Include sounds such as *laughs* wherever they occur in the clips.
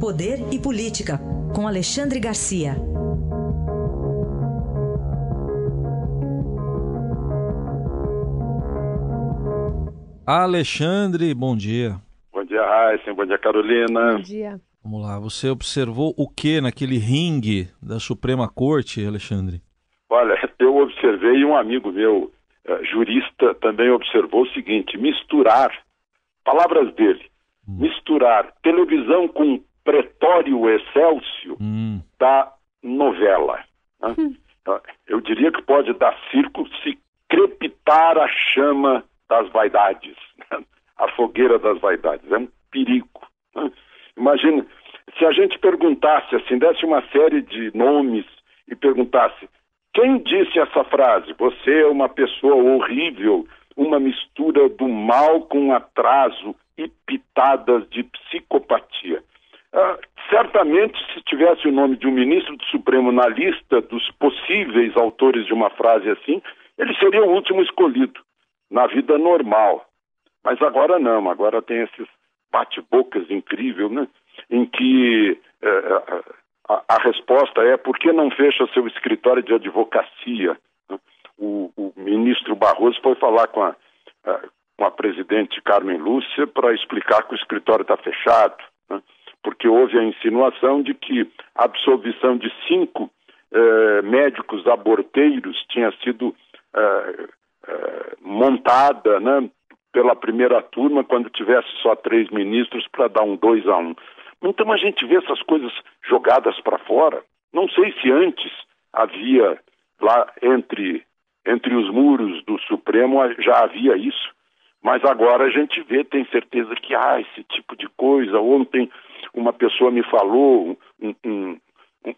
Poder e Política, com Alexandre Garcia. Alexandre, bom dia. Bom dia, Raíssa. Bom dia, Carolina. Bom dia. Vamos lá, você observou o que naquele ringue da Suprema Corte, Alexandre? Olha, eu observei um amigo meu, uh, jurista, também observou o seguinte: misturar, palavras dele, hum. misturar televisão com pretório excelsio hum. da novela. Né? Hum. Eu diria que pode dar circo se crepitar a chama das vaidades, né? *laughs* a fogueira das vaidades. É um perigo. Né? Imagina, se a gente perguntasse, assim, desse uma série de nomes e perguntasse quem disse essa frase? Você é uma pessoa horrível, uma mistura do mal com atraso e pitadas de psicopatia. Ah, certamente, se tivesse o nome de um ministro do Supremo na lista dos possíveis autores de uma frase assim, ele seria o último escolhido na vida normal. Mas agora não, agora tem esses bate-bocas incríveis, né? Em que eh, a, a, resposta é por que não fecha seu escritório de advocacia? O, o ministro Barroso foi falar com a, a, com a presidente Carmen Lúcia para explicar que o escritório está fechado, né? Porque houve a insinuação de que a absolvição de cinco eh, médicos aborteiros tinha sido eh, eh, montada né, pela primeira turma quando tivesse só três ministros para dar um dois a um. Então a gente vê essas coisas jogadas para fora. Não sei se antes havia lá entre entre os muros do Supremo já havia isso, mas agora a gente vê, tem certeza que há ah, esse tipo de coisa. Ontem uma pessoa me falou, um, um,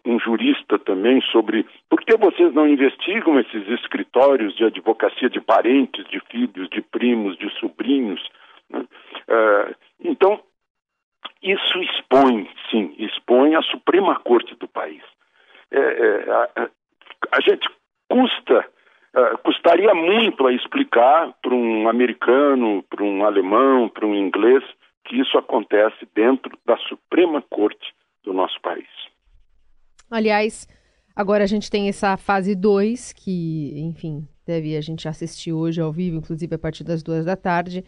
um jurista também, sobre por que vocês não investigam esses escritórios de advocacia de parentes, de filhos, de primos, de sobrinhos. Né? Uh, então, isso expõe, sim, expõe a Suprema Corte do país. É, é, a, a, gente custa, uh, custaria muito a explicar para um americano, para um alemão, para um inglês, que isso acontece dentro da Suprema Corte do nosso país. Aliás, agora a gente tem essa fase 2, que, enfim, deve a gente assistir hoje ao vivo, inclusive a partir das duas da tarde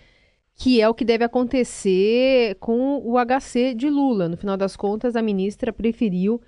que é o que deve acontecer com o HC de Lula. No final das contas, a ministra preferiu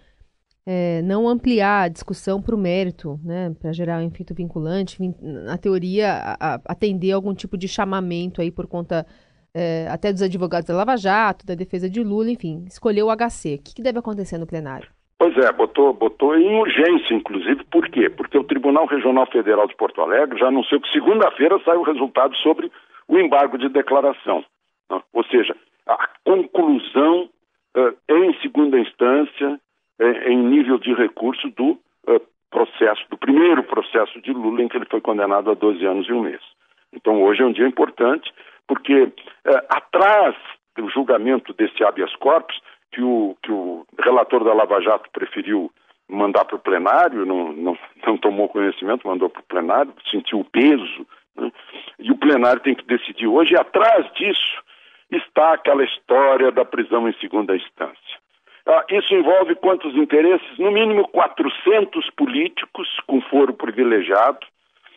é, não ampliar a discussão para o mérito, né, para gerar um efeito vinculante, na teoria, a, a atender algum tipo de chamamento aí por conta é, até dos advogados da Lava Jato, da defesa de Lula, enfim, escolheu o HC. O que, que deve acontecer no plenário? Pois é, botou, botou em urgência, inclusive, por quê? Porque o Tribunal Regional Federal de Porto Alegre já anunciou que segunda-feira sai o resultado sobre o embargo de declaração. Né? Ou seja, a conclusão uh, em segunda instância, uh, em nível de recurso do uh, processo, do primeiro processo de Lula, em que ele foi condenado a 12 anos e um mês. Então hoje é um dia importante, porque atrás do julgamento desse habeas corpus, que o, que o relator da Lava Jato preferiu mandar para o plenário, não, não, não tomou conhecimento, mandou para o plenário, sentiu o peso né? E o plenário tem que decidir hoje, e atrás disso está aquela história da prisão em segunda instância. Ah, isso envolve quantos interesses? No mínimo 400 políticos com foro privilegiado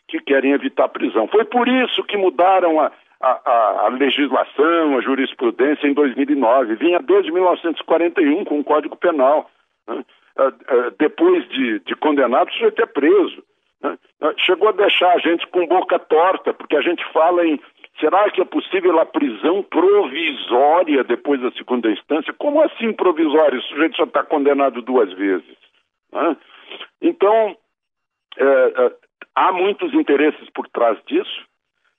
que querem evitar a prisão. Foi por isso que mudaram a, a, a, legislação, a jurisprudência em 2009. Vinha desde 1941 com o Código Penal. Né? Ah, ah, depois de, de condenado, o sujeito é preso. Né? Chegou a deixar a gente com boca torta, porque a gente fala em será que é possível a prisão provisória depois da segunda instância? Como assim provisória? O sujeito só está condenado duas vezes. Né? Então, é, é, há muitos interesses por trás disso.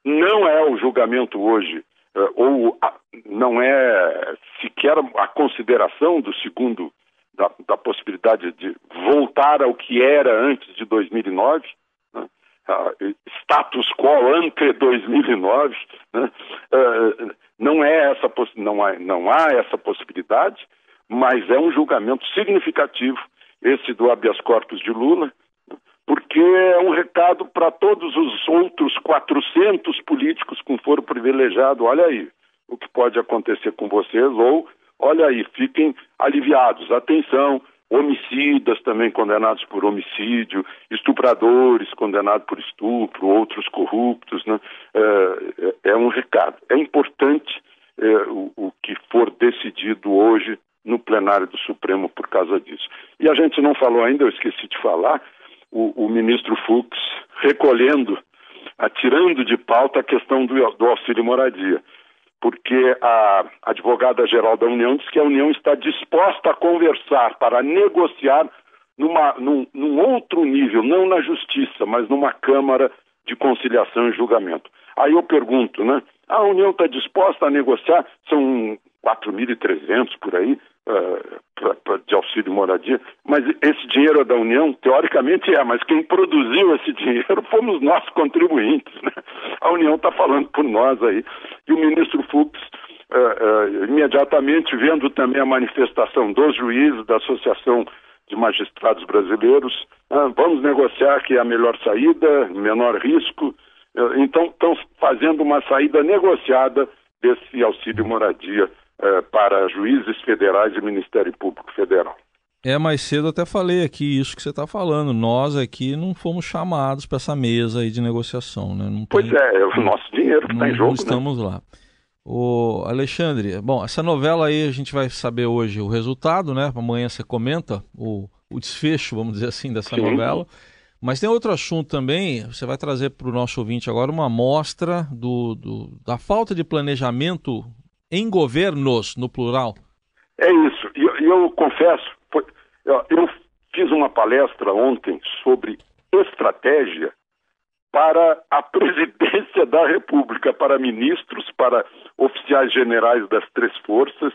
Não é o julgamento hoje, é, ou não é sequer a consideração do segundo da, da, possibilidade de voltar ao que era antes de 2009, né? uh, status quo ante 2009, né? uh, não é essa não há, não há essa possibilidade, mas é um julgamento significativo esse do habeas corpus de Lula, porque é um recado para todos os outros 400 políticos com foro privilegiado. Olha aí o que pode acontecer com vocês ou olha aí, fiquem aliviados. Atenção, homicidas também condenados por homicídio, estupradores condenados por estupro, outros corruptos, né? é, é, é um recado. É importante é, o, o que for decidido hoje no plenário do Supremo por causa disso. E a gente não falou ainda, eu esqueci de falar, o, o ministro Fux recolhendo, atirando de pauta a questão do, do auxílio moradia porque a advogada-geral da União diz que a União está disposta a conversar para negociar numa, num, num, outro nível, não na justiça, mas numa Câmara de Conciliação e Julgamento. Aí eu pergunto, né? A União está disposta a negociar, são 4.300 por aí, uh, de auxílio moradia, mas esse dinheiro é da União? Teoricamente é, mas quem produziu esse dinheiro *laughs* fomos nós contribuintes. Né? A União está falando por nós aí. E o ministro Fux, uh, uh, imediatamente vendo também a manifestação dos juízes da Associação de Magistrados Brasileiros, vamos negociar que é a melhor saída, menor risco. então, estão fazendo uma saída negociada desse auxílio moradia eh, para juízes federais e Ministério Público Federal. É, mais cedo até falei aqui isso que você está falando. Nós aqui não fomos chamados para essa mesa aí de negociação, né? Não pois tem, é, é o nosso dinheiro que está em jogo. Não né? estamos né? lá. O Alexandre, bom, essa novela aí a gente vai saber hoje o resultado, né? Amanhã você comenta o, o desfecho, vamos dizer assim, dessa Sim. novela. Mas tem outro assunto também, você vai trazer para o nosso ouvinte agora uma amostra do, do, da falta de planejamento em governos, no plural? É isso. E eu, eu, confesso, eu, eu fiz uma palestra ontem sobre estratégia para a *laughs* presidência da República, para ministros, para oficiais generais das três forças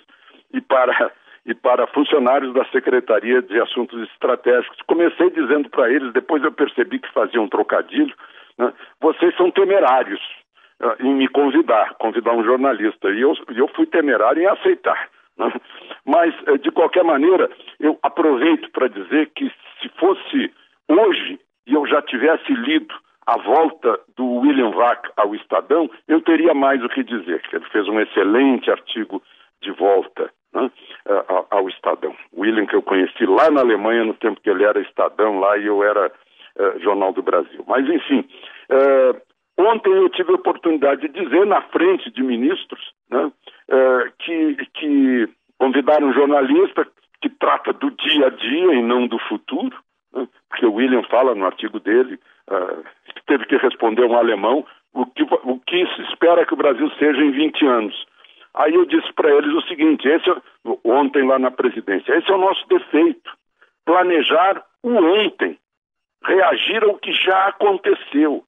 e para, e para funcionários da Secretaria de Assuntos Estratégicos. Comecei dizendo para eles, depois eu percebi que faziam um trocadilho, né? vocês são temerários. Ah, em me convidar, convidar um jornalista. E eu, eu fui temerário em aceitar. Né? Mas, eh, de qualquer maneira, eu aproveito para dizer que se fosse hoje e eu já tivesse lido a volta do William Vac ao Estadão, eu teria mais o que dizer. Ele fez um excelente artigo de volta né, ao Estadão. William, que eu conheci lá na Alemanha, no tempo que ele era Estadão lá e eu era uh, Jornal do Brasil. Mas, enfim, uh, Ontem eu tive a oportunidade de dizer na frente de ministros né, é, que, que convidaram um jornalista que trata do dia a dia e não do futuro, né, porque o William fala no artigo dele uh, que teve que responder um alemão o que, o que se espera que o Brasil seja em 20 anos. Aí eu disse para eles o seguinte, esse é, ontem lá na presidência, esse é o nosso defeito, planejar o ontem, reagir ao que já aconteceu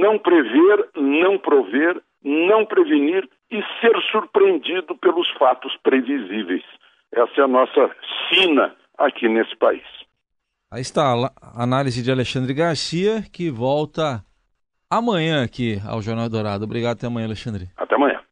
não prever, não prover, não prevenir e ser surpreendido pelos fatos previsíveis. Essa é a nossa sina aqui nesse país. Aí está a análise de Alexandre Garcia, que volta amanhã aqui ao Jornal Dourado. Obrigado, até amanhã, Alexandre. Até amanhã.